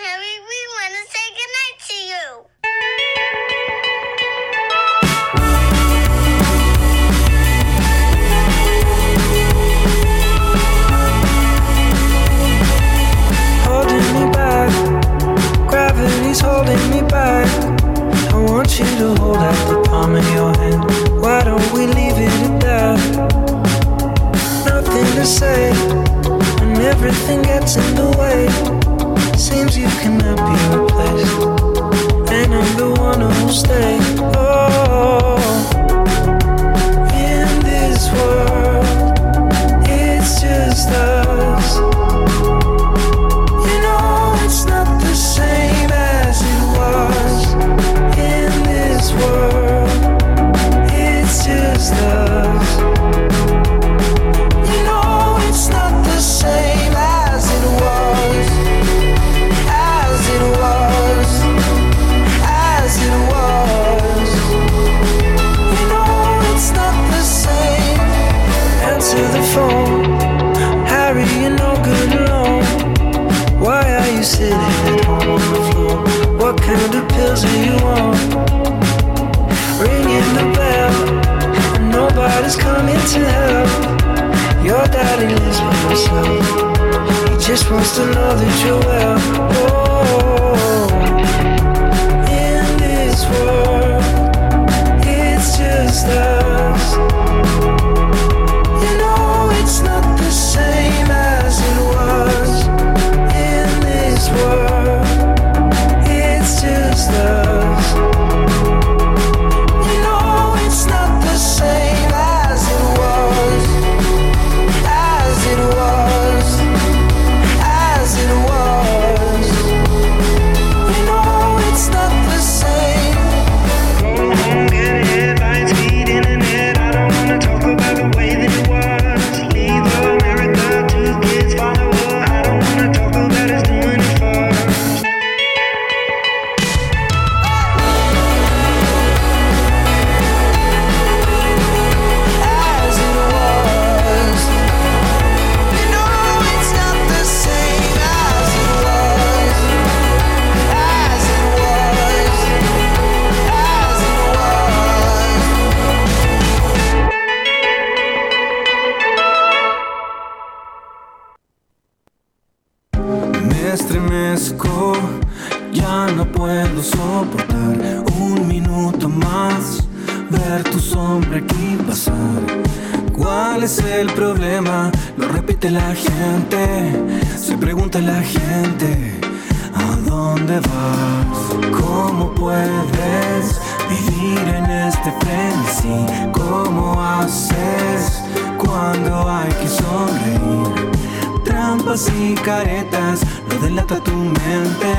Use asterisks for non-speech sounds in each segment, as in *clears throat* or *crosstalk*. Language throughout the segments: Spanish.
Harry, we want to say goodnight to you. holding me back. Gravity's holding me back. I want you to hold out the palm of your hand. Why don't we leave it at that? Nothing to say when everything gets in the way. Stay. Nobody's coming to help. Your daddy lives by himself. He just wants to know that you're well. Oh, ¿Cómo haces cuando hay que sonreír? Trampas y caretas, lo delata tu mente,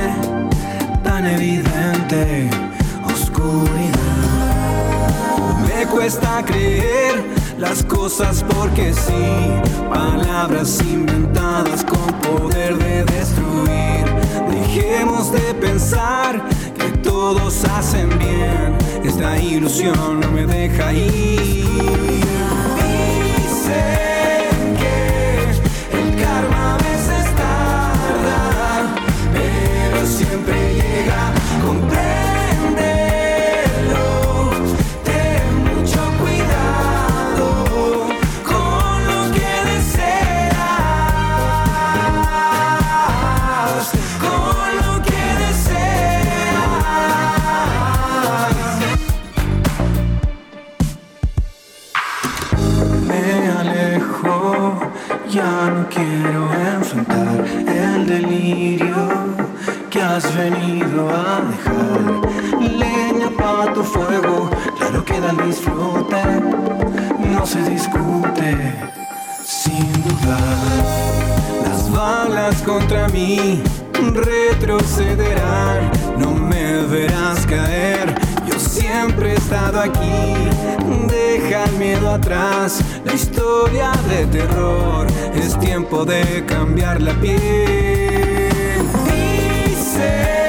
tan evidente, oscuridad. Me cuesta creer las cosas porque sí, palabras inventadas con poder de destruir. Dejemos de pensar que todos hacen bien, esta ilusión no me deja ir. Dicen que el karma a veces tarda, pero siempre llega. Compréndelo, a dejar. Leña para tu fuego, claro que da disfrute, no se discute, sin dudar. Las balas contra mí retrocederán, no me verás caer. Yo siempre he estado aquí, deja el miedo atrás. La historia de terror es tiempo de cambiar la piel. Dicen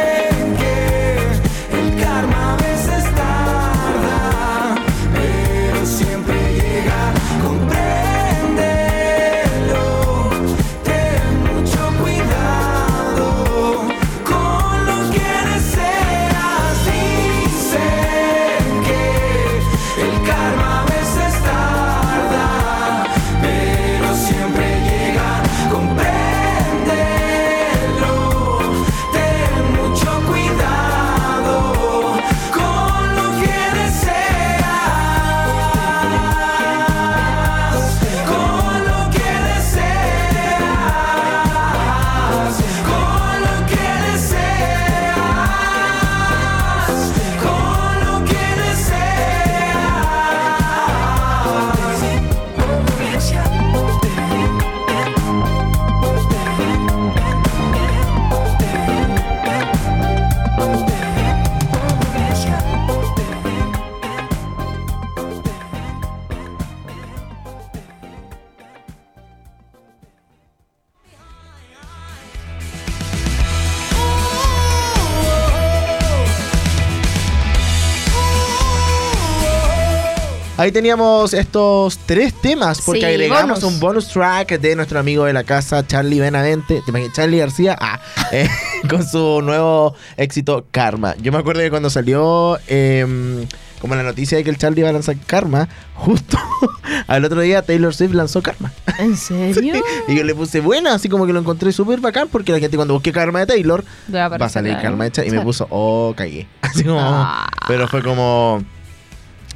Ahí teníamos estos tres temas porque Sí, agregamos bonus. un bonus track de nuestro amigo de la casa, Charlie Benavente, ¿te imaginas? Charlie García, ah, *laughs* eh, con su nuevo éxito Karma. Yo me acuerdo que cuando salió em, como la noticia de que el Charlie iba a lanzar Karma, justo *laughs* al otro día Taylor Swift lanzó Karma. ¿En serio? *laughs* Y yo le puse buena, así como que lo encontré súper bacán porque la gente cuando busque Karma de Taylor Va a salir Karma de Charlie y me puso, oh, cagué. Así como, Ah. pero fue como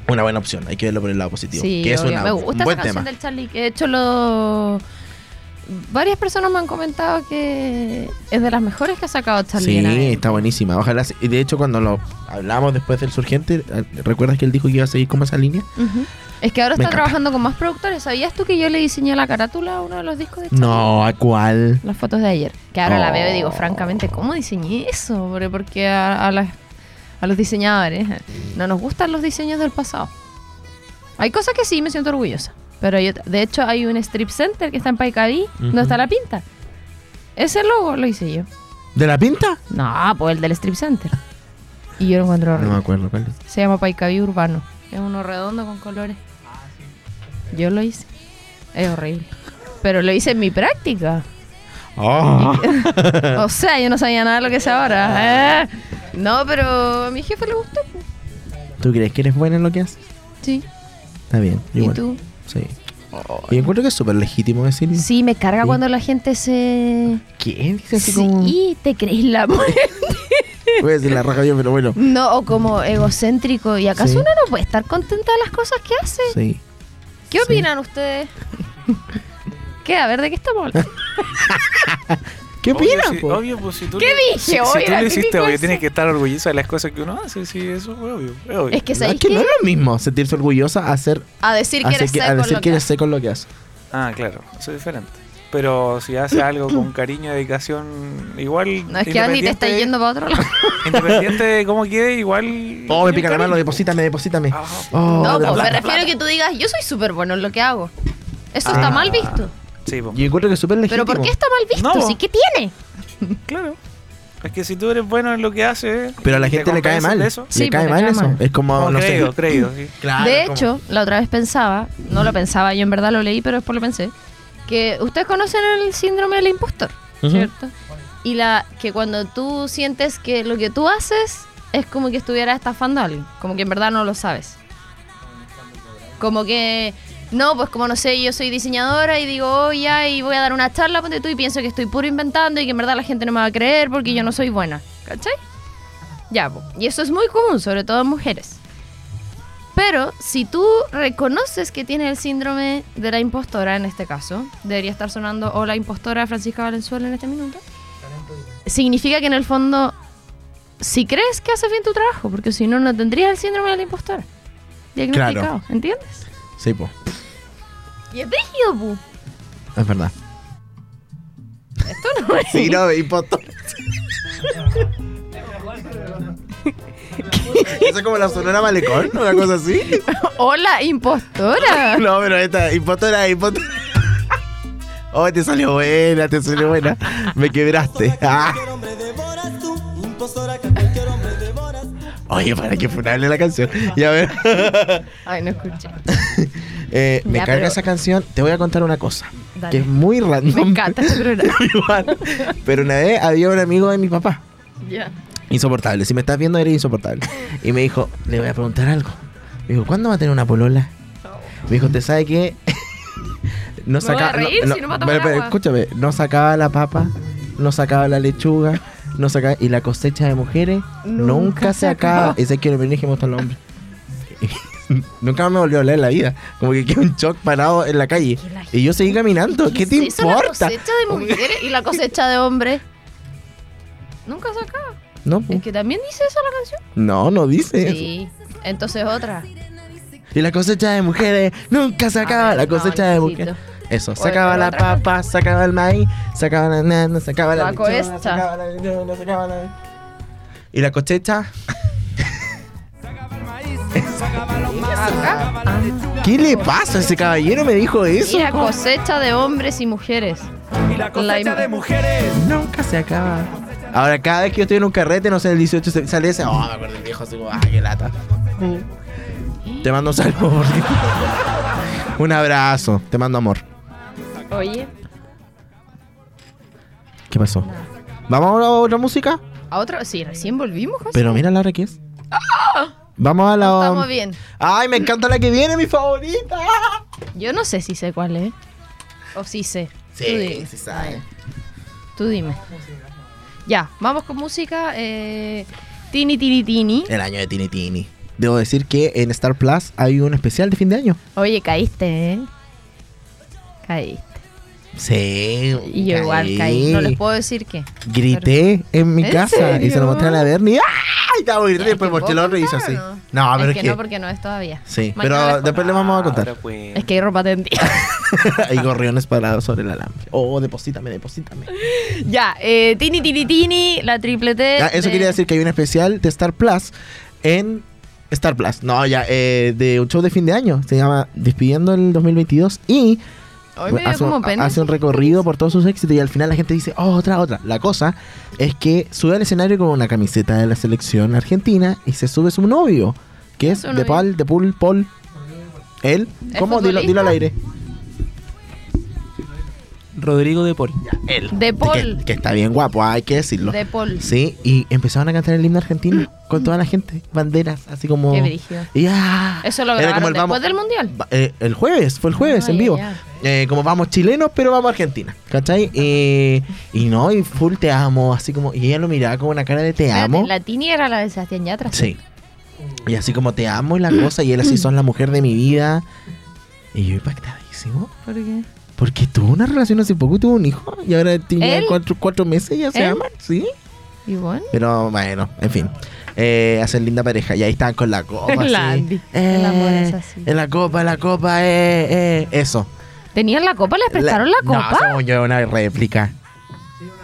una buena opción, hay que verlo por el lado positivo. Sí, que es una- me un gusta buen esa canción tema. del Charlie. Que de hecho, lo... varias personas me han comentado que es de las mejores que ha sacado Charlie. Sí, está buenísima. Ojalá. Y de hecho, cuando lo hablamos después del Surgente, eh, ¿recuerdas que él dijo que iba a seguir como esa línea? Es que ahora Me está encanta. trabajando con más productores. ¿Sabías tú que yo le diseñé la carátula a uno de los discos de Charlie? No, ¿a cuál? Las fotos de ayer. Que ahora la veo y digo, Oh. francamente, ¿cómo diseñé eso? Porque, porque a, a las- a los diseñadores eh, no nos gustan los diseños del pasado. Hay cosas que sí me siento orgullosa. Pero otra- de hecho hay un strip center que está en Paicaví, donde Ujú. está la pinta. Ese logo lo hice yo. ¿De la pinta? No, pues el del strip center. Y yo lo encuentro No me acuerdo cuál es. Se llama Paicaví Urbano. Es uno redondo con colores. Yo lo hice. Es horrible. Pero lo hice en mi práctica. Oh. O sea, yo no sabía nada de lo que es ahora. Eh. No, pero a mi jefe le gustó. ¿Tú crees que eres buena en lo que haces? Sí. Está bien. ¿Y Igual. tú? Sí. Y encuentro que es súper legítimo decirlo. Sí, me carga Sí. cuando la gente se... ¿Quién dice así como.? Sí, te crees la *laughs* muerte. Voy a decir la raja yo, pero bueno. No, o como egocéntrico. ¿Y acaso Sí. uno no puede estar contenta de las cosas que hace? Sí. ¿Qué opinan ustedes? *laughs* ¿Qué? A ver, ¿de qué estamos hablando? *laughs* ¿Qué Obvio, opinas, si- po? obvio, pues si tú ¿Qué lo- dije? Si, si Oye, tú lo hiciste, obvio, tienes que estar orgullosa de las cosas que uno hace. Sí, eso es obvio. Es obvio. Es que No, ¿sabéis es que qué? no es lo mismo sentirse orgullosa a hacer, A decir que eres que- seco a en decir lo que eres seco en lo que haces. Ah, claro, eso es diferente. Pero si hace algo *clears throat* con cariño y dedicación, igual. No, es que Andy te está yendo para otro lado. *laughs* Independiente de cómo quede, igual. Oh, me pica la mano, deposítame, deposítame. Ah, Oh, no, pues me refiero a que tú digas, yo soy súper bueno en lo que hago. Eso Ah. está mal visto. Sí, po. Yo encuentro que es súper legítimo. ¿Pero por qué está mal visto? No. ¿Sí qué tiene? *laughs* claro. Es que si tú eres bueno en lo que haces. Pero a la y te gente le cae mal. Eso, Le Sí, cae le mal cae eso. mal. Es como, como no creído, sé. creído, sí. *laughs* Claro, de como- hecho, la otra vez pensaba, no lo pensaba, yo en verdad lo leí, pero después lo pensé, que ustedes conocen el síndrome del impostor, Ujú. ¿cierto? Y la que cuando tú sientes que lo que tú haces es como que estuvieras estafando a alguien, como que en verdad no lo sabes. Como que, no, pues como no sé, yo soy diseñadora y digo, oh, ya, y voy a dar una charla, ponte tú, y pienso que estoy puro inventando y que en verdad la gente no me va a creer porque yo no soy buena, ¿cachai? Ya, y eso es muy común, sobre todo en mujeres. Pero si tú reconoces que tienes el síndrome de la impostora en este caso, debería estar sonando o la impostora Francisca Valenzuela en este minuto. Significa que en el fondo si crees que haces bien tu trabajo, porque si no, no tendrías el síndrome de la impostora. Diagnosticado, ¿entiendes? Sí, po. Y es brígido, pu. Es verdad. Esto no es. Sí, no, impostor. Eso es como la sonora malecón, una cosa así. Hola, impostora. No, pero esta, impostora, impostora. Oh, te salió buena, te salió buena. Me quebraste. Ah. Oye, para que funable la canción. Y a ver. Ay, no escuché. Eh, me Ya, carga pero- esa canción. Te voy a contar una cosa. Dale. Que es muy random. Me encanta este. *laughs* Igual. Pero una vez había un amigo de mi papá. Ya. Insoportable. Si me estás viendo, eres insoportable. Y me dijo, le voy a preguntar algo. Me dijo, ¿cuándo va a tener una polola? Me dijo, ¿te sabe qué? *laughs* no voy a reír si no tomar pero, pero, escúchame, no sacaba la papa, no sacaba la lechuga, no sacaba. Y la cosecha de mujeres nunca, Nunca se acaba. Ese es que que me gustan los hombres. *laughs* *laughs* nunca me volvió a hablar en la vida. Como que quedé un shock parado en la calle. Y yo seguí caminando. ¿Qué, te eso, La importa? cosecha de mujeres y la *laughs* cosecha de hombres. Nunca se acaba. No. Es que también dice eso la canción. no, no dice eso. Sí. Entonces otra. Y la cosecha de mujeres nunca se acaba. ver, la no, cosecha de mujeres. Eso, sacaba la otra papa, sacaba el maíz, sacaba la nana, sacaba la La sacaba la sacaba la... Y la cosecha, Acá. Ah. ¿qué le pasa a ese caballero? Me dijo eso. Y la cosecha de hombres y mujeres. Y la cosecha de mujeres. Nunca se acaba. Ahora, cada vez que yo estoy en un carrete, no sé, el 18 se- sale ese. Oh, me acuerdo el viejo así como, ah, qué lata. Te mando un saludo. un abrazo. Te mando amor. Oye, ¿Qué pasó? ¿Vamos a otra música? a otro. Sí, recién volvimos, José. Pero mira la hora que es. Vamos a la. Estamos bien. Ay, me encanta la que viene, mi favorita. Yo no sé si sé cuál es. O sí sé. Tú Sí, dime. sí sabe. Tú dime. Ya, vamos con música. Eh, tini, tini, tini. El año de Tini Tini. Debo decir que en Star Plus hay un especial de fin de año. Oye, caíste, ¿eh? Caíste. Sí. Y yo igual caí. No les puedo decir qué. Grité en mi ¿En casa y se lo mostré a la Bernie. ¡Ay! Estaba gritando y Ya, después mostré el ¿puedo otro y hizo así. no? No, pero es es que, que. no, porque no es todavía. Sí, Mañana pero les después le vamos a contar. Pues. Es que hay ropa tendida. *laughs* Hay gorriones parados sobre el alambre. Oh, deposítame, deposítame. *laughs* ya, eh, Tini, Tini, Tini, la triplete. Ah, eso de- quería decir que hay un especial de Star Plus en Star Plus. No, ya, eh, de un show de fin de año. Se llama Despidiendo el 2022 y Hoy me dio hace, como un, pena. hace un recorrido por todos sus éxitos y al final la gente dice, oh, otra, otra. La cosa es que sube al escenario con una camiseta de la selección argentina y se sube su novio, que es Su de. Paul, de Paul, Paul. ¿Él? ¿Es ¿Cómo? Dilo, dilo al aire. Rodrigo de Paul. Él. De Paul. Que, que está bien guapo, hay que decirlo. De Paul. Sí, y empezaron a cantar el himno argentino *clears throat* con toda la gente, banderas, así como... Qué brígido. Y ah, Eso lo era grabaron como el después vamos- del mundial. Eh, el jueves, fue el jueves Ah, en vivo. ya. Eh, como vamos chilenos, pero vamos a Argentina, ¿cachai? Eh, y no, y full te amo, así como... Y ella lo miraba con una cara de te Espérate, amo. La Tini era la de Sebastián Yatra. Sí. Y así como te amo y la cosa, y él así son la mujer de mi vida. Y yo impactadísimo. ¿Por qué? Porque tuvo una relación hace poco y tuvo un hijo. Y ahora tiene cuatro, cuatro meses ya se ¿Él? aman, ¿sí? Y bueno. Pero bueno, en fin. Eh, hacen linda pareja. Y ahí están con la copa. *laughs* La así. Andy. El amor es así. En la copa, la copa, eh, eh. Eso. ¿Tenían la copa? ¿Les prestaron la, copa? No, según yo, una réplica.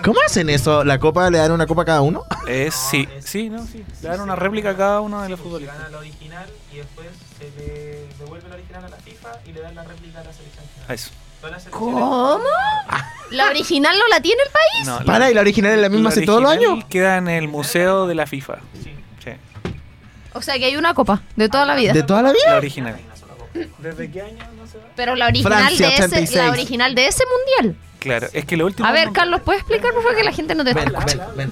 ¿Cómo hacen eso? ¿La copa le dan una copa a cada uno? Es, *laughs* sí, sí, no, sí. Le dan una réplica a cada uno de los futbolistas. la original y después se le devuelve la original a la FIFA y le dan la réplica a la selección. Eso. ¿Cómo? *laughs* ¿La original no la tiene el país? No, Para, y la original es la misma la hace todos los años. Queda en el museo de la FIFA. Sí. O sea que hay una copa de toda la vida. ¿De toda la La vida? original. ¿Desde qué año? No sé. Pero la original, Francia, de ese, 86. la original de ese mundial. Claro, es que lo último. A ver, Carlos, ¿puedes explicar por favor que la gente no te está Ven, escuchando? ven,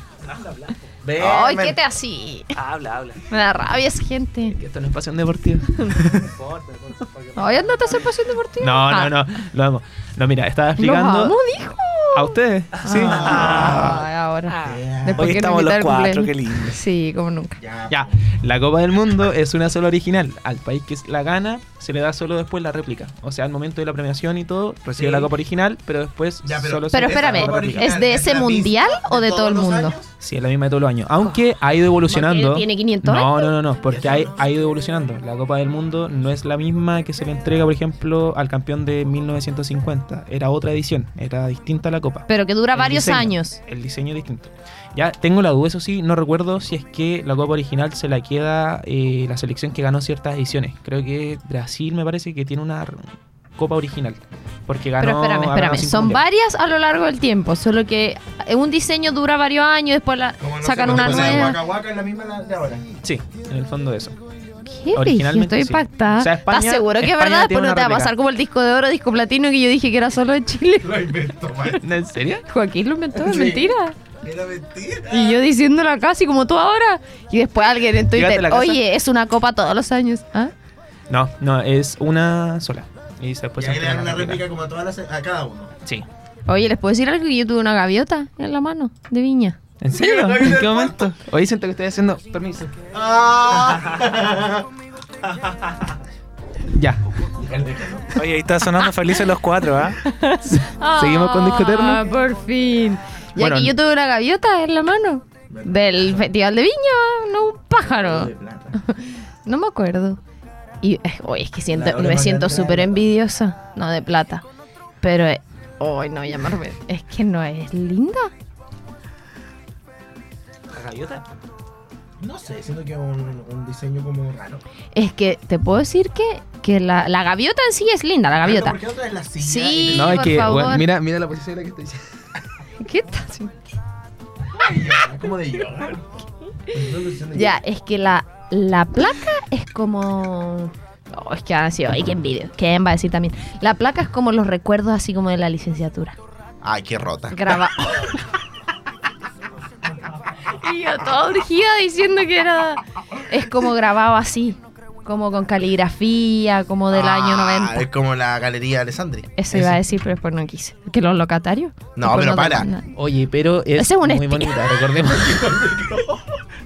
ven. Ven, Ay, ven. ¿qué te así? Habla, habla. Me da rabia esa gente. Que esto no es pasión deportiva. *laughs* Ay, andate a hacer pasión deportiva. No, Ah, no, no. Lo amo. No, mira, estaba explicando. amo, dijo. ¿A ustedes? Sí. Ay, ahora. Después Hoy estamos los cuatro, qué lindo. Sí, como nunca. Ya, la Copa del Mundo es una sola original. Al país que la gana, se le da solo después la réplica. O sea, al momento de la premiación y todo, recibe Sí. la Copa original, pero después Ya, pero- solo Pero se espérame, la réplica. ¿es de ese mundial o de todo el mundo? Sí, es la misma de todos los años. Aunque ha ido evolucionando. Tiene 500 No, no, no, no, porque ha, ha ido evolucionando. La Copa del Mundo no es la misma que se le entrega, por ejemplo, al campeón de 1950. Era otra edición, era distinta a la Copa. Pero que dura El varios diseño, años. El diseño es distinto. Ya tengo la duda, eso sí, no recuerdo si es que la Copa original se la queda eh, la selección que ganó ciertas ediciones. Creo que Brasil me parece que tiene una Copa original. Porque ganó. Pero espérame, espérame. Son varias a lo largo del tiempo. Solo que un diseño dura varios años, después la sacan una nueva. es la misma de ahora. Sí, en el fondo eso. ¿Qué Originalmente Estoy sí. impactada. O sea, España- ¿Estás seguro que es verdad? Después no te va a pasar como el disco de oro, disco platino que yo dije que era solo de Chile. *laughs* ¿En serio? Joaquín lo inventó, es Sí. mentira. Era mentira. Y yo diciéndolo casi como tú ahora. Y después alguien en Twitter, oye, es una copa todos los años. ¿Ah? No, no, es una sola. Y después se entrega la réplica. como a, todas las, a cada uno. Sí. Oye, ¿les puedo decir algo? Yo tuve una gaviota en la mano de viña. ¿En serio? *laughs* ¿En qué momento? Hoy siento que estoy haciendo. Permiso. Ah. *laughs* Ya. Oye, ahí está sonando felices los cuatro, ¿ah? *laughs* ¿Seguimos con Disco Eterno? Ah, por fin. Ya Bueno. que yo tuve una gaviota en la mano. Del Festival de Viña, no un pájaro. *laughs* No me acuerdo. Y eh, oye, es que siento, me siento súper envidiosa. No, de plata. Pero, eh, ay, no llamarme. Es que no es linda. ¿La gaviota? No sé, siento que es un, un diseño como raro. Es que te puedo decir que, que la, la gaviota en sí es linda, la gaviota. ¿Por qué otra es la silla? Sí. No, es por que, favor. bueno, mira, mira la posición en la que estoy. ¿Qué estás haciendo? Es como de yoga. Ya, es que la, la placa es como. Oh, es que a decir, ay, qué envidia. ¿Quién va a decir también? La placa es como los recuerdos así como de la licenciatura. Ay, qué rota. Graba. *laughs* y yo toda urgida diciendo que era. Es como grabado así. Como con caligrafía, como del año Ah, 90. Es como la galería Alessandri. Eso iba a decir, pero después no quise. ¿Que los locatarios? No, Después pero para. Oye, pero es, Ese es un muy espía. bonita, recordemos.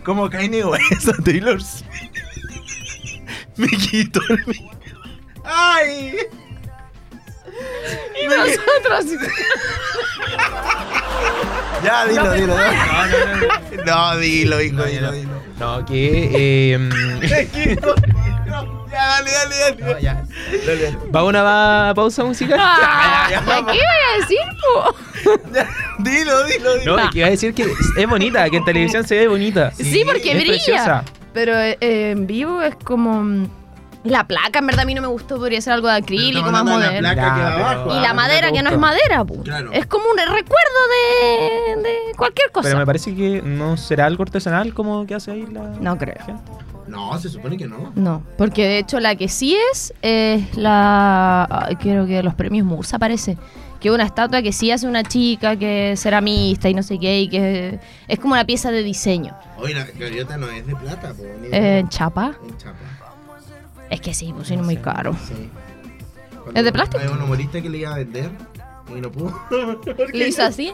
Como Kanye West a Taylor Swift. Me quito el ¡Ay! Y nosotros. *laughs* Ya, dilo, dilo. No, no, dilo, hijo, dilo, dilo. No, que... eh, *laughs* Me quito. No, Ya, dale, dale, dale. no, ya. Dale, dale. ¿Va a una pausa musical? Ah, ya, ¿Qué iba a decir, po? *laughs* Ya, Dilo, dilo, dilo. No, que iba a decir que es bonita, que en televisión se ve bonita. Sí, porque es brilla. preciosa. Pero eh, en vivo es como. mm, La placa, en verdad, a mí no me gustó. Podría ser algo de acrílico, más moderno. La placa que va Ya, pero- abajo. Y ah, la no madera, que no es madera, po. Claro. Es como un recuerdo de, de cualquier cosa. Pero me parece que no será algo artesanal como que hace ahí la No creo. gente. No, se supone que no. No, porque de hecho la que sí es es la. creo que los premios Musa parece. Que una estatua que sí hace una chica que es ceramista y no sé qué, y que es como una pieza de diseño. Oye, la gaviota no es de plata, de- Eh, en chapa. En chapa. Es que sí, pues no es muy caro. Sí. ¿Es de plástico? Hay un humorista que le iba a vender y no pudo. *laughs* Le hizo así.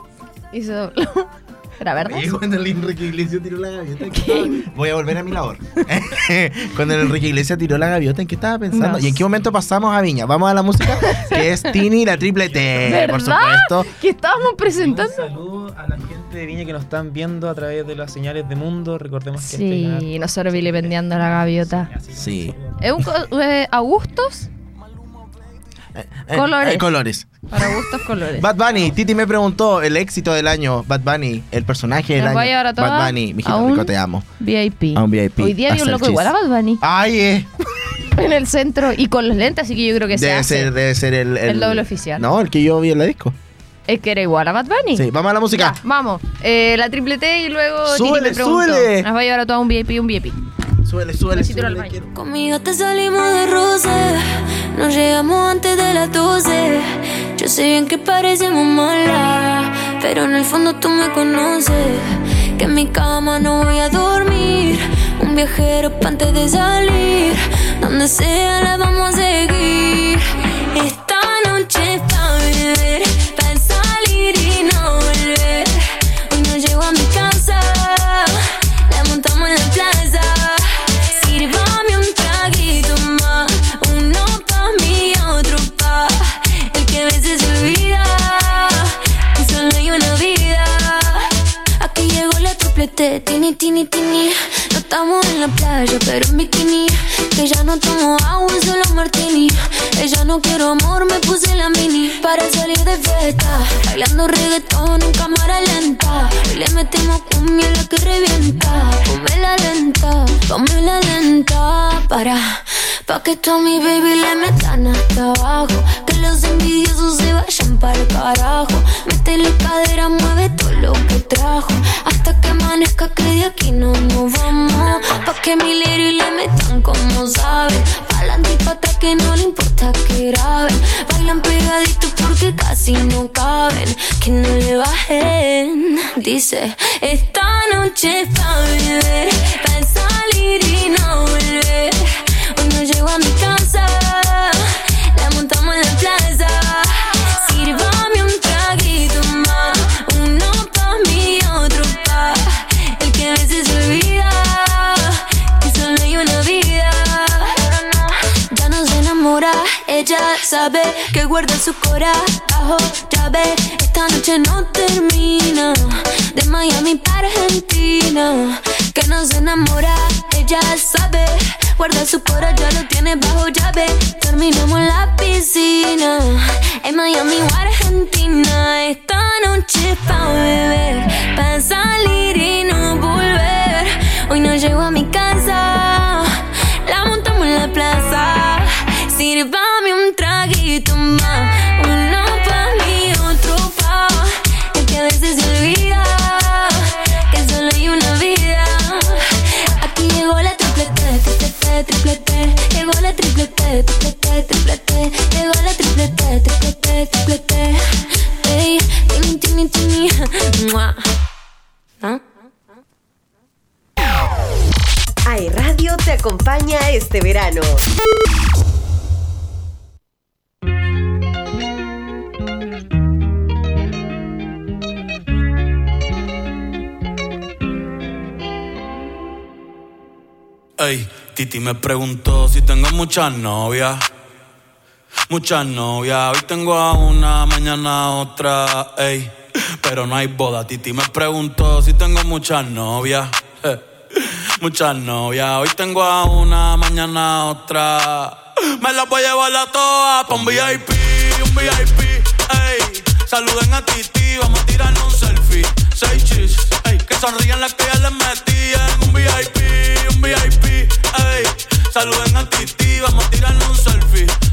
Hizo. *laughs* ¿Era verdad? Oye, cuando el Enrique Iglesias tiró la gaviota, ¿en qué estaba? voy a volver a mi labor. *laughs* cuando el Enrique Iglesias tiró la gaviota, ¿en qué estaba pensando? No ¿Y en qué momento pasamos a Viña? Vamos a la música, *laughs* que es Tini la triple T, por supuesto. Que estábamos Un presentando. saludo a la gente de Viña que nos están viendo a través de las señales de mundo. Recordemos que este Sí, nosotros vilipendiando la gaviota. Sí. ¿Es un eh, Augustos? Eh, Colores. eh, colores. Para gustos colores. Bad Bunny, Titi me preguntó el éxito del año. Bad Bunny, el personaje del Nos a año. llevar a todas Bad Bunny, mijito a un- rico, te amo. VIP. A un VIP, Hoy día hay un el loco igual a Bad Bunny Ay, eh. *laughs* en el centro y con los lentes, así que yo creo que se Debe hace. ser, debe ser el, El doble oficial. No, el que yo vi en la disco. Es que era igual a Bad Bunny. Sí, vamos a la música. Ya, vamos. Eh, la triple T y luego Titi Súbele, me preguntó. súbele. Nos va a llevar a todo un VIP, un VIP. Súbele. baño. quiero- Conmigo te salimos de roce, nos llegamos antes de las 12. Yo sé bien que parecemos malas, pero en el fondo tú me conoces. Que en mi cama no voy a dormir, un viajero pa' antes de salir. Donde sea la vamos a seguir. Tini, tini. No estamos en la playa, pero en bikini. Que ya no tomo agua, solo martini. Ella no quiero amor, me puse la mini. Para salir de fiesta, bailando reggaetón en cámara lenta. Y le metemos cumbia la que revienta. Ponme la lenta, ponme la lenta. Para, pa' que tú mi baby le metan hasta abajo. Que los envidiosos se vayan para el carajo. Métele cadera, mueve todo lo que trajo. Hasta que amanezca que de aquí no nos vamos. Pa' que mi lady le metan como saben. Pa'lante y pa' que no le importa que graben. Bailan pegaditos porque casi no caben. Que no le bajen. Dice, esta noche es pa' beber. Sabe que guarda su corazón. Ya ve, esta noche no termina. De Miami para Argentina. Que no se enamora. Ella sabe. Guarda su cora, ya lo tiene bajo llave. Terminamos en la piscina. En Miami o Argentina. Esta noche pa' beber. Pa' salir y no volver. Hoy no llego a mi casa. triplete. Radio te acompaña este verano. Ey, Titi me preguntó si tengo muchas novias. Muchas novias, hoy tengo a una, mañana a otra, ey. Pero no hay boda, Titi me preguntó si tengo muchas novias. eh. Muchas novias, hoy tengo a una, mañana a otra. Me las voy a llevar a todas pa' un VIP, un VIP, ey. Saluden a Titi, vamos a tirarnos un selfie. Seis chis, ey. Que sonrían las que ya les metí en un VIP, un VIP, ey. Saluden a Titi, vamos a tirarnos un selfie.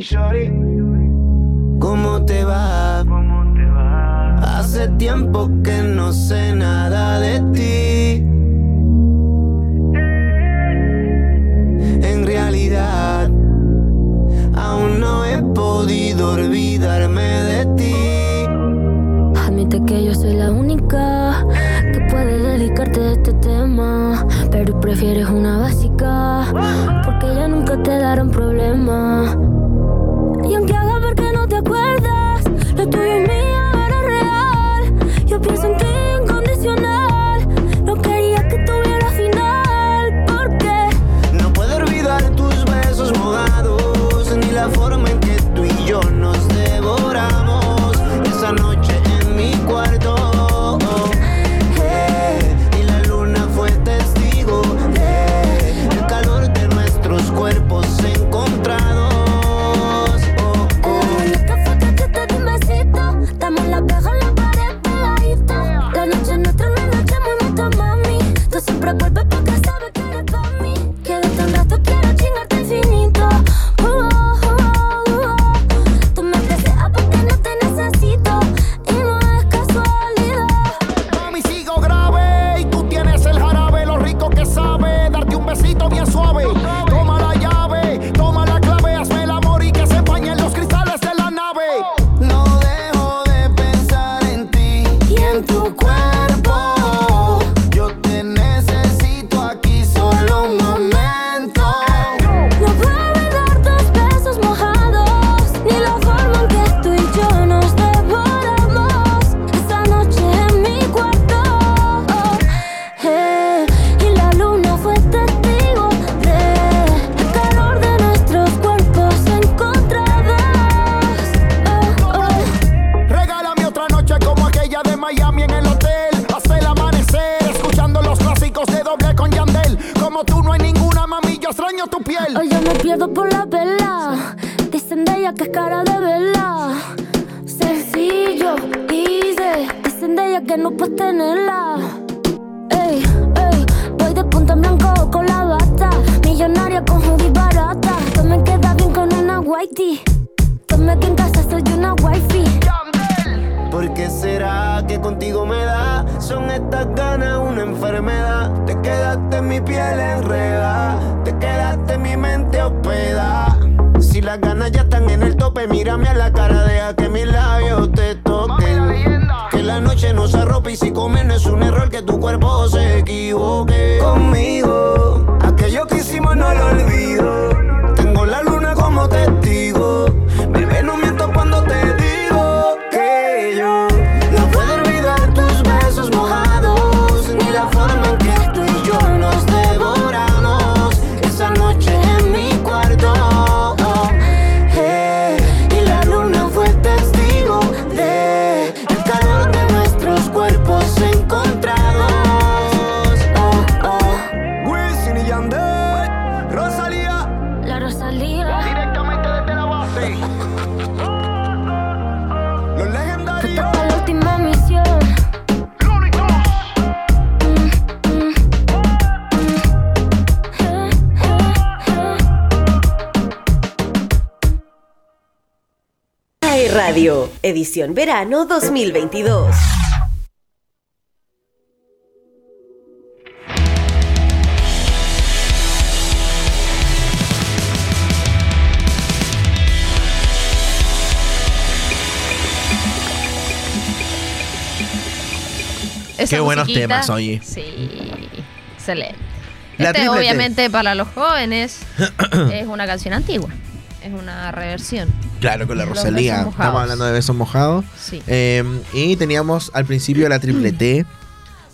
Shorty, ¿cómo te va? Hace tiempo que no sé nada de ti. En realidad, aún no he podido olvidarme de ti. Admite que yo soy la única que puede dedicarte a este tema. Pero prefieres una básica, porque ya nunca te darán problema. Acuerdas, lo que no puedes tenerla. Ey, ey, voy de punta en blanco con la bata. Millonaria con hoodie barata. Tú me queda bien con una whitey. Dime que en casa soy una wifey. ¿Por qué será que contigo me da? Son estas ganas una enfermedad. Te quedaste mi piel enredada. Te quedaste mi mente hospeda. Si las ganas ya están en el tope, mírame a la cara, deja que mis labios te. Que la noche no se arrope y si comer no es un error que tu cuerpo se equivoque. Conmigo, aquello que hicimos no lo olvido. Tengo la luna como testigo. Edición verano 2022. Esa Qué buenos musiquita, temas, oye. Sí, excelente. La este, T. obviamente, para los jóvenes, *coughs* es una canción antigua. Es una reversión. Claro, con la Los Rosalía. Estamos hablando de besos mojados. Sí. Eh, y teníamos al principio la triple T.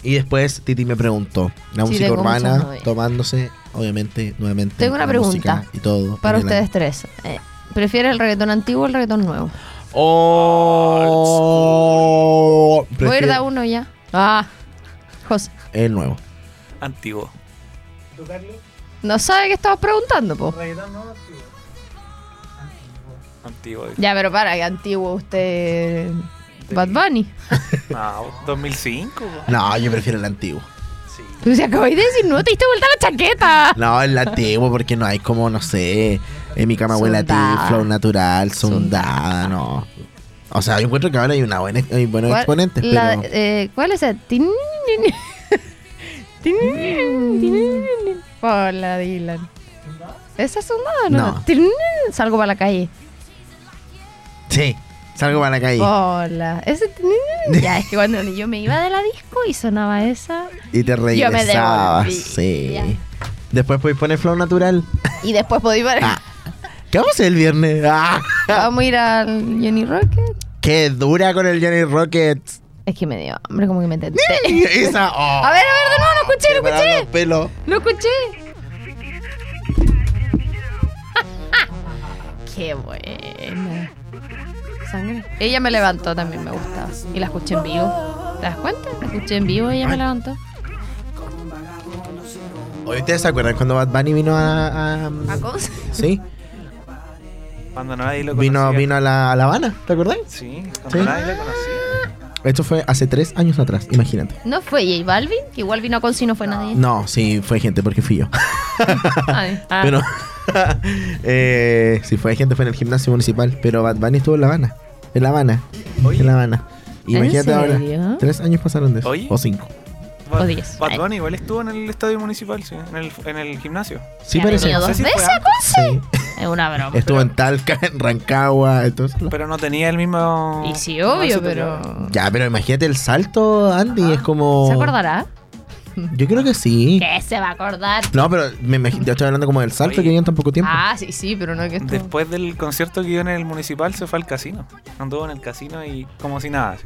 Y después Titi me preguntó. La Sí, música urbana tomándose, obviamente, nuevamente. Tengo una pregunta Y todo. Para ustedes tres. Eh, ¿Prefiere el reggaetón antiguo o el reggaetón nuevo? Oh, Voy a ir de uno ya. Ah, José. el nuevo. Antiguo. No sabe qué estabas preguntando, po. Antiguo. Ya, pero para, que antiguo usted. Bad Bunny. *laughs* No, 2005. po. No, yo prefiero el antiguo. Tú se acabas de decir, no, te diste vuelta la chaqueta. No, el antiguo porque no hay como, no sé, en mi cama huele a ti, Sondada. flow natural, sondada, no. O sea, yo encuentro que ahora hay una buena, hay buenos ¿Cuál- exponentes, la- pero... eh, ¿Cuál es el? *laughs* Tin- tin- tin- Hola, Dylan. ¿Esa es una no? No. Tin- Salgo para la calle. Sí, salgo para la calle. Hola. Ese Ya, es que cuando yo me iba de la disco y sonaba esa. Y te Yo me regresabas, devolví, sí. ya. Después podéis poner flow natural. Y después podía ir. Ah. ¿Qué vamos a hacer el viernes? Ah. Vamos a ir al Johnny Rocket. Qué dura con el Johnny Rockets. Es que me dio hambre, como que me tenté. Esa, *laughs* oh. A ver, a ver, de nuevo, no escuché, no escuché. los pelos. No escuché. *laughs* Qué buena. Sangre. Ella me levantó también, me gustaba. Y la escuché en vivo. ¿Te das cuenta? La escuché en vivo y ella me levantó. Oye, ¿ustedes se acuerdan cuando Bad Bunny vino a... a- ¿A cosa? sí, Cuando nadie lo vino, conocía. vino a la, a La Habana, ¿te acordáis? Sí, cuando Sí. nadie lo conocía. Esto fue hace tres años atrás, imagínate. ¿No fue J Balvin? Que igual vino con si no fue nadie. No, sí, fue gente porque fui yo. *laughs* Ay, ah. Pero *laughs* eh, si fue gente fue en el gimnasio municipal, pero Bad Bunny estuvo en La Habana. En La Habana. En La Habana. ¿En Imagínate ahora. Tres años pasaron de eso. Oye. O cinco. Bad- O 10. Bad. Bunny igual estuvo en el estadio municipal, sí, en el, en el gimnasio. Sí, ¿Que ha parece. venido No sé dos veces. Conce? Es una broma. *laughs* Estuvo en Talca, en Rancagua, entonces. Pero no tenía el mismo. Y sí, obvio, pero... Ya, pero imagínate el salto, Andy, es como. ¿Se acordará? Yo creo que sí. ¿Qué se va a acordar? No, pero me imagino, yo estoy hablando como del salto Oye. que dio en tan poco tiempo. Ah, sí, sí, pero no es que esto... Después del concierto que dio en el municipal se fue al casino. Anduvo en el casino y como si nada.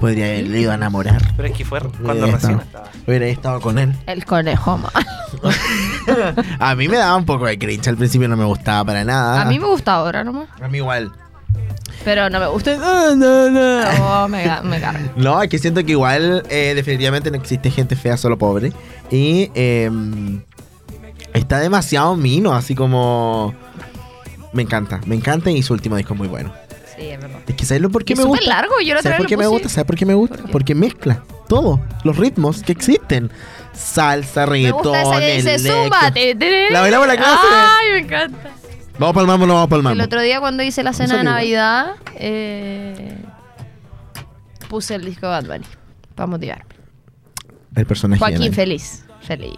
Podría haberle ido a enamorar. Pero es que fue cuando Hubiera recién estado- estaba. Hubiera estado con él. El conejo mal. *laughs* A mí me daba un poco de cringe al principio, no me gustaba para nada. A mí me gusta ahora nomás. A mí igual. Pero no me gusta. No, no, no. Oh, me, me carga. *laughs* No, es que siento que igual eh, definitivamente no existe gente fea, solo pobre. Y eh, está demasiado mino, así como... Me encanta, me encanta y su último disco es muy bueno. Sí, es verdad. Es que ¿sabes lo por qué Es me gusta? largo, yo otra ¿Sabes por qué lo me gusta? ¿Sabes por qué me gusta? ¿Por qué? Porque mezcla todo, los ritmos que existen. Salsa, Me reggaetón, gusta esa que dice La bailamos la clase. Ay, me encanta. Vamos para el mambo, no vamos para el El mambo. otro día cuando hice la cena de. Navidad, eh, puse el disco de Bad Bunny para motivarme. El personaje. de Joaquín feliz. Feliz.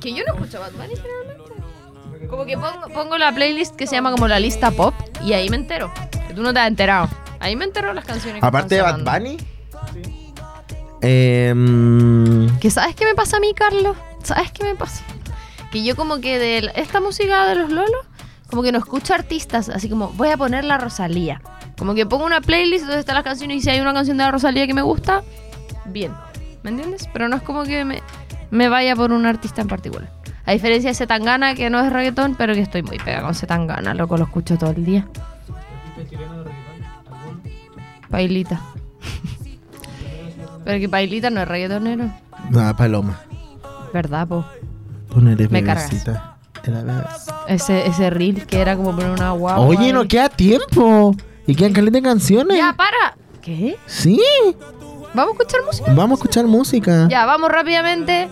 que yo no escucho Bad Bunny generalmente. Como que pongo, pongo la playlist que se llama como la lista pop y ahí me entero. Que tú no te has enterado. Ahí me entero las canciones. que Aparte de están Bad. Bunny. Em, Que sabes qué me pasa a mí, Carlos? ¿Sabes qué me pasa? Que yo como que de la- esta música de los lolos, como que no escucho artistas, así como voy a poner la Rosalía. Como que pongo una playlist donde están las canciones y si hay una canción de la Rosalía que me gusta, bien. ¿Me entiendes? Pero no es como que me, me vaya por un artista en particular. A diferencia de Zetangana, que no es reggaetón, pero que estoy muy pegada con Zetangana, loco, lo escucho todo el día. Pailita. *laughs* pero que Pailita no es reggaetonero. Nada, Paloma. ¿Verdad, po? Eres Me bebecita. Era. Ese, ese reel que era como poner una guagua. Oye, no queda tiempo. Y quedan calientes canciones. Ya, para. ¿Qué? Sí. ¿Vamos a escuchar música? Vamos a escuchar música. Ya, vamos rápidamente.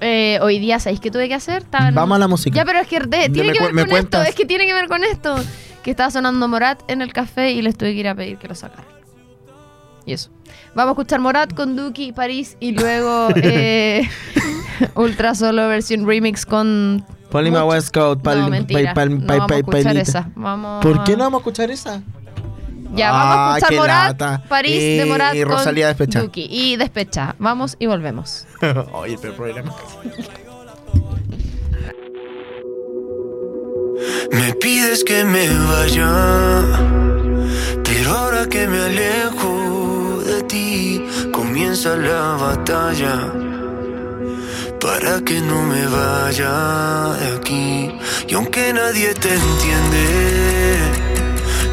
Eh, hoy día, ¿sabéis qué tuve que hacer? Estaba en- Vamos a la música. Ya, pero es que de- tiene me que cu- ver me con cuentas. esto. Es que tiene que ver con esto. Que estaba sonando Morat en el café y les tuve que ir a pedir que lo sacaran. Y eso. Vamos a escuchar Morat con Duki, París y luego *laughs* eh, *laughs* Ultra Solo versión remix con. Polima mucho- West Coast. Pal, no, mentira. pal- pal- no pal- vamos a escuchar palita. esa. Vamos ¿Por qué no vamos a escuchar esa? Ya, vamos a Ah, escuchar Morat, lata. París Y- de Morat y con Rosalía Despecha. Duki. Y despecha. Vamos y volvemos. Oye, pero el programa. Me pides que me vaya, pero ahora que me alejo de ti, comienza la batalla. Para que no me vaya de aquí, y aunque nadie te entiende,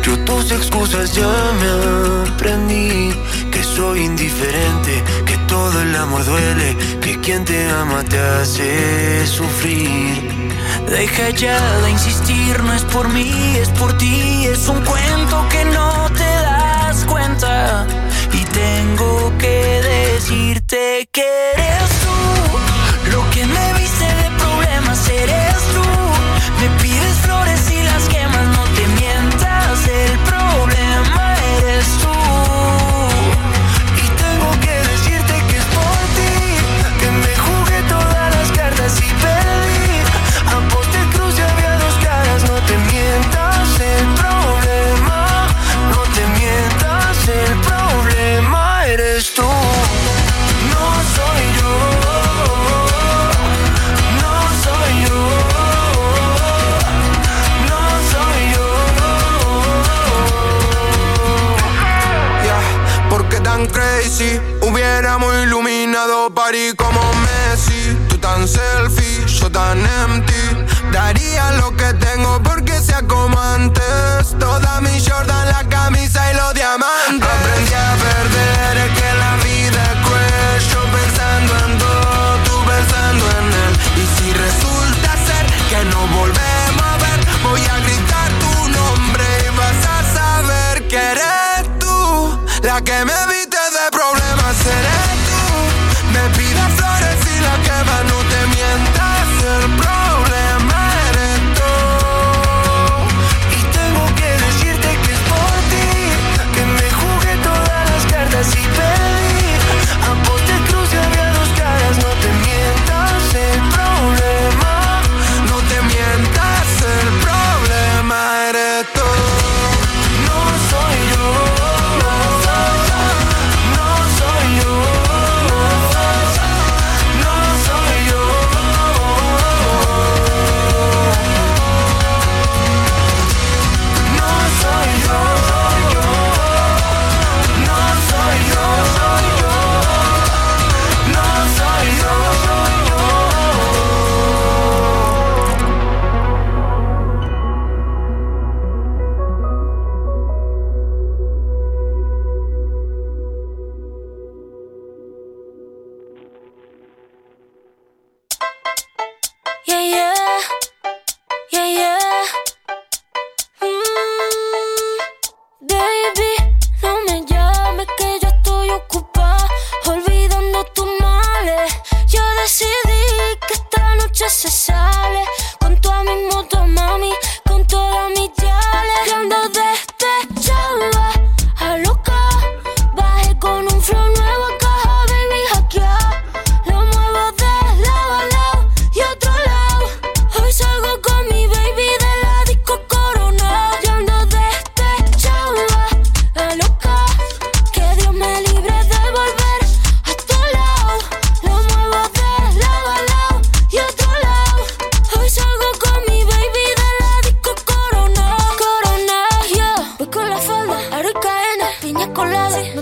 yo tus excusas ya me aprendí. Que soy indiferente, que todo el amor duele, que quien te ama te hace sufrir. Deja ya de insistir, no es por mí, es por ti, es un cuento que no te das cuenta. Y tengo que decirte que eres tú, lo que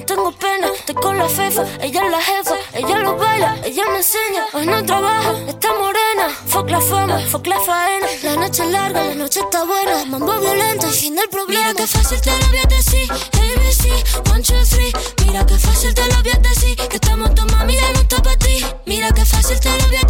Estoy con la fefa, ella es la jefa, ella lo baila, ella me enseña. Hoy no trabaja, está morena. Fuck la fama, fuck la faena. La noche es larga, la noche está buena. Mambo violento, el fin del problema. Mira que fácil te lo voy a decir. ABC, one, two, three. Mira que fácil te lo voy a decir. Que estamos tu mami, ya no está para ti. Mira que fácil te lo voy a decir.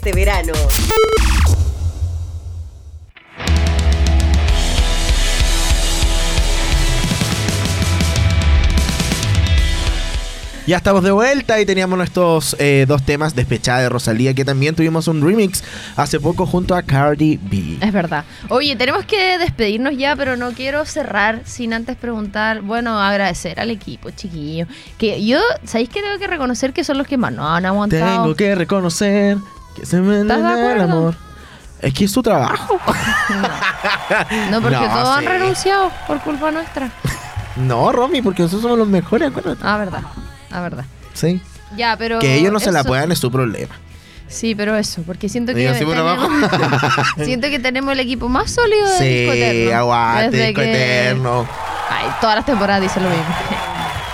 Este verano. Ya estamos de vuelta y teníamos nuestros eh, dos temas, Despechada de Rosalía, que también tuvimos un remix hace poco junto a Cardi B. Es verdad. Oye, tenemos que despedirnos ya, pero no quiero cerrar sin antes preguntar, bueno, agradecer al equipo, chiquillo. Que yo, ¿sabéis que tengo que reconocer que son los que más nos han aguantado? Tengo que reconocer que se me ¿Estás de nena el amor. Es que es su trabajo. No, porque No, todos han sí. renunciado por culpa nuestra. No, Romy, porque nosotros somos los mejores, acuérdate. Ah, verdad. Ah, verdad. Sí. Ya, pero. Que ellos no se la eso- puedan es su problema. Sí, pero eso, porque siento que. Por abajo. tenemos, *laughs* siento que tenemos el equipo más sólido de Disco Sí, Eterno. aguante, Desde disco que- eterno. Ay, todas las temporadas dicen lo mismo.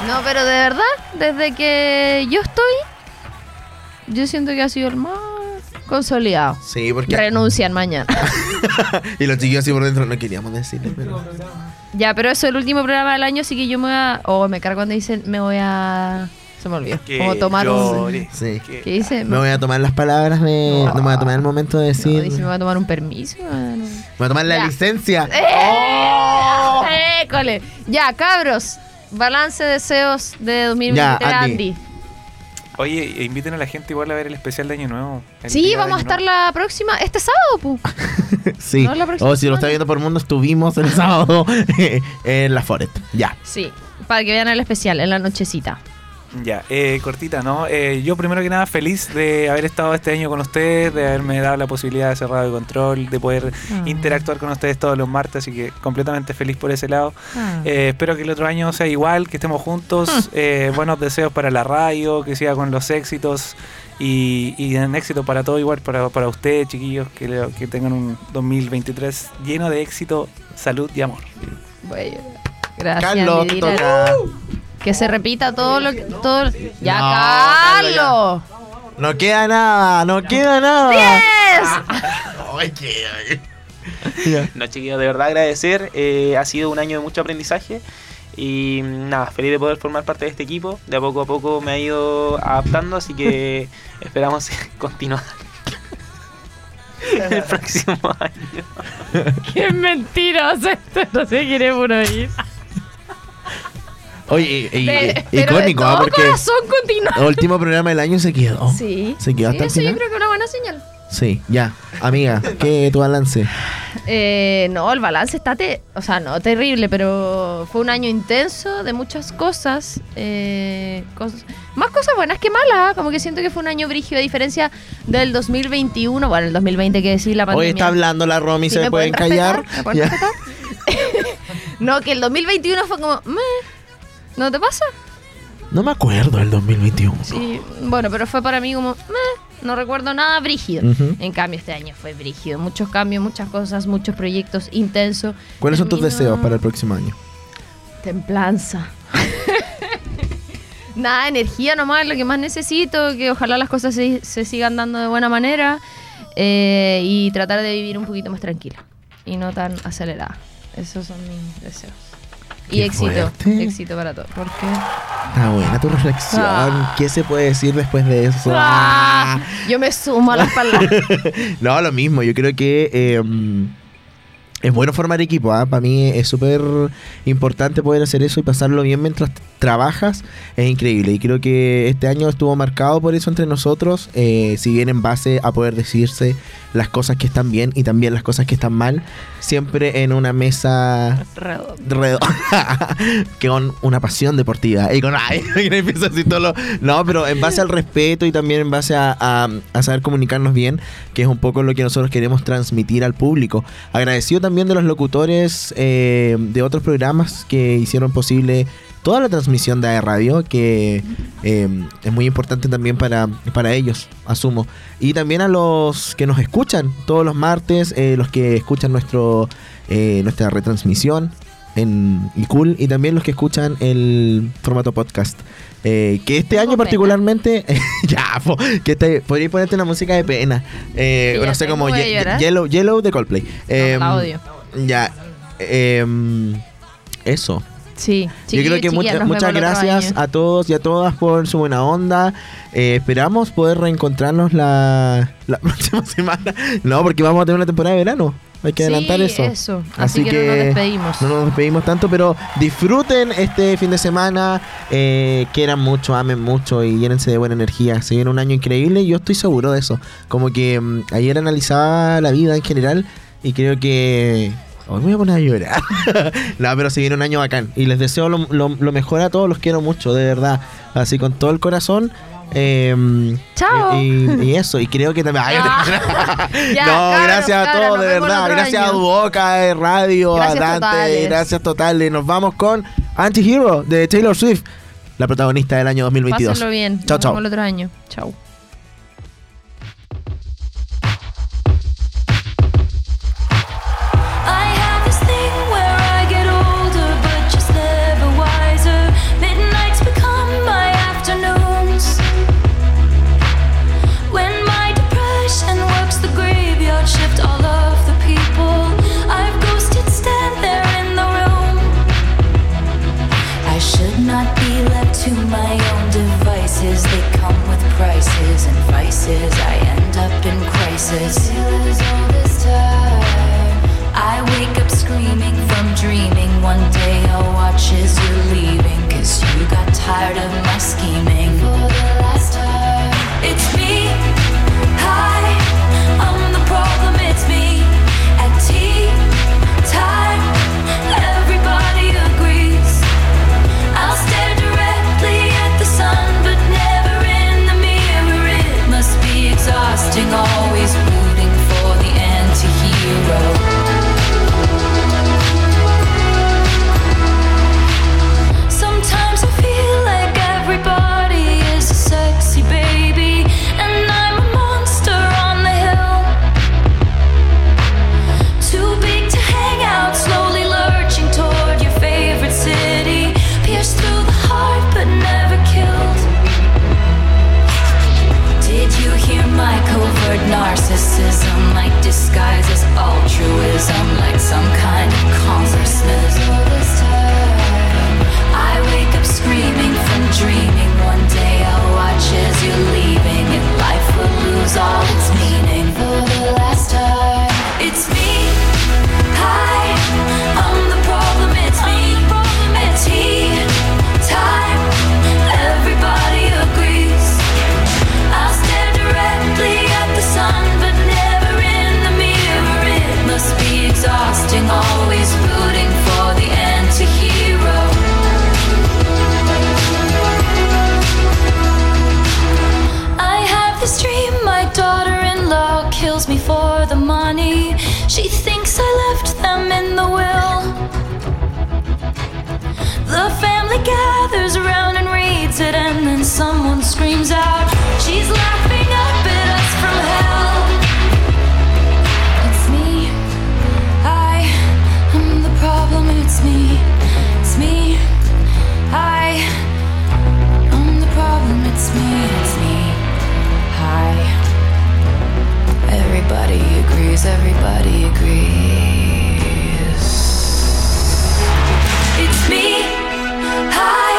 No, pero de verdad, desde que yo estoy, yo siento que ha sido el más consolidado. Sí, porque. Renuncian mañana. *laughs* y los chiquillos así por dentro no queríamos decirle, pero. ya, pero eso es el último programa del año, así que yo me voy a. O me cargo cuando dicen, me voy a. Se me olvidó. Que Como tomar un. llore. Sí. ¿Qué dice? Me voy a tomar las palabras, me, no me voy a tomar el momento de No, decir. dice, me me voy a tomar un permiso. mano. voy a tomar la Ya. licencia. ¡Eh! ¡École! Ya, cabros. Balance deseos de 2023, Ya, Andy. Andy. Oye, e inviten a la gente igual a ver el especial de Año Nuevo. el Sí, vamos a estar Nuevo. la próxima, este sábado, pu. *laughs* Sí. No, la próxima o si lo está viendo por mundo, estuvimos el *laughs* sábado *laughs* en la Forest. Ya. Sí, para que vean el especial en la nochecita. Ya, eh, cortita, ¿no? Eh, yo primero que nada feliz de haber estado este año con ustedes, de haberme dado la posibilidad de cerrar el control, de poder Ah. interactuar con ustedes todos los martes, así que completamente feliz por ese lado. Ah. Eh, espero que el otro año sea igual, que estemos juntos. eh, buenos deseos para la radio, que siga con los éxitos y, y en éxito para todo igual, para, para ustedes, chiquillos, que, que tengan un 2023 lleno de éxito, salud y amor. Bueno, gracias. Carlos, Que se repita todo lo que. Todo... Ya, No, Carlos. No queda nada, no queda nada. ¡Yes! *laughs* Ay, qué- Ya. No, chiquillos, de verdad agradecer. eh, ha sido un año de mucho aprendizaje. Y mm, nada, feliz de poder formar parte de este equipo. De a poco a poco me ha ido adaptando, así que *laughs* esperamos *laughs* continuar el próximo año. Qué mentiroso esto. No se quiere uno ir. Oye, y- y- pero icónico, ¿ah? porque corazón continúa. el último programa del año se quedó. Sí. Se quedó hasta el Eso yo final. creo que es una buena señal. Sí, ya. Amiga, ¿qué tu balance? Eh, no, el balance está, te- o sea, no terrible, pero fue un año intenso de muchas cosas, eh, cosas- más cosas buenas que malas, como que siento que fue un año brígido a diferencia del 2021, bueno, el 2020 que decir la pandemia. Hoy está hablando la Romy, Sí, se ¿me me pueden callar. respetar? ¿Me pueden *laughs* no, que el 2021 fue como, meh, ¿no te pasa? No me acuerdo del 2021. Sí, bueno, pero fue para mí como, meh. No recuerdo nada brígido. En cambio, este año fue brígido. Muchos cambios, muchas cosas, muchos proyectos intensos. ¿Cuáles son tus deseos para el próximo año? Templanza. *laughs* Nada, energía nomás, lo que más necesito, que ojalá las cosas se, se sigan dando de buena manera eh, y tratar de vivir un poquito más tranquila y no tan acelerada. Esos son mis deseos. Y Qué éxito, fuerte. éxito para todos. Porque Está buena tu reflexión. Ah. ¿Qué se puede decir después de eso? ¡Ah! yo me sumo a las palabras. *laughs* no, lo mismo. Yo creo que eh, es bueno formar equipo. Para mí es súper importante poder hacer eso y pasarlo bien mientras trabajas. Es increíble. Y creo que este año estuvo marcado por eso entre nosotros. eh, si bien en base a poder decirse las cosas que están bien y también las cosas que están mal. Siempre en una mesa redonda. *laughs* con una pasión deportiva. Y con. Ay, *laughs* que así todo lo- No, pero en base al respeto y también en base a, a- a saber comunicarnos bien, que es un poco lo que nosotros queremos transmitir al público. Agradecido también de los locutores eh, de otros programas que hicieron posible toda la transmisión de Radio, que eh, es muy importante también para, para ellos, asumo. Y también a los que nos escuchan todos los martes, eh, los que escuchan nuestro nuestra retransmisión en cool y también los que escuchan el formato podcast. Eh, que este año particularmente, *laughs* ya, po, que podría ponerte una música de pena. Eh, no sé, a Ye-. Yellow, Yellow de Coldplay. La odio. Ya, em, eso. Sí, Yo creo que mucha- muchas gracias a todos y a todas por su buena onda. Eh, esperamos poder reencontrarnos la, la *laughs* próxima semana. No, porque vamos a tener una temporada de verano. Hay que Sí, adelantar eso. eso. Así que no nos despedimos. No nos despedimos tanto, pero disfruten este fin de semana. eh, quieran mucho, amen mucho y llénense de buena energía. Se viene un año increíble y yo estoy seguro de eso. Como que mm, ayer analizaba la vida en general y creo que Hoy me voy a poner a llorar. *laughs* no, pero se viene un año bacán. Y les deseo lo, lo- lo mejor a todos, los quiero mucho, de verdad. Así con todo el corazón. Eh, Chao. Y, y eso, y creo que también. *laughs* Ya, *laughs* no, cabros, gracias a todos, de verdad. Gracias a año. Duoca, eh, Radio, Gracias a Dante, totales. gracias totales. Nos vamos con Anti-Hero de Taylor Swift, la protagonista del año 2022. Pásenlo bien. Chao, Nos chao. vemos el otro año. Chao. tempted, and then someone screams out, She's laughing up at us from hell. It's me, I am the problem, it's me, it's me, I am the problem, it's me, it's me, hi. Everybody agrees, everybody agrees. It's me, hi.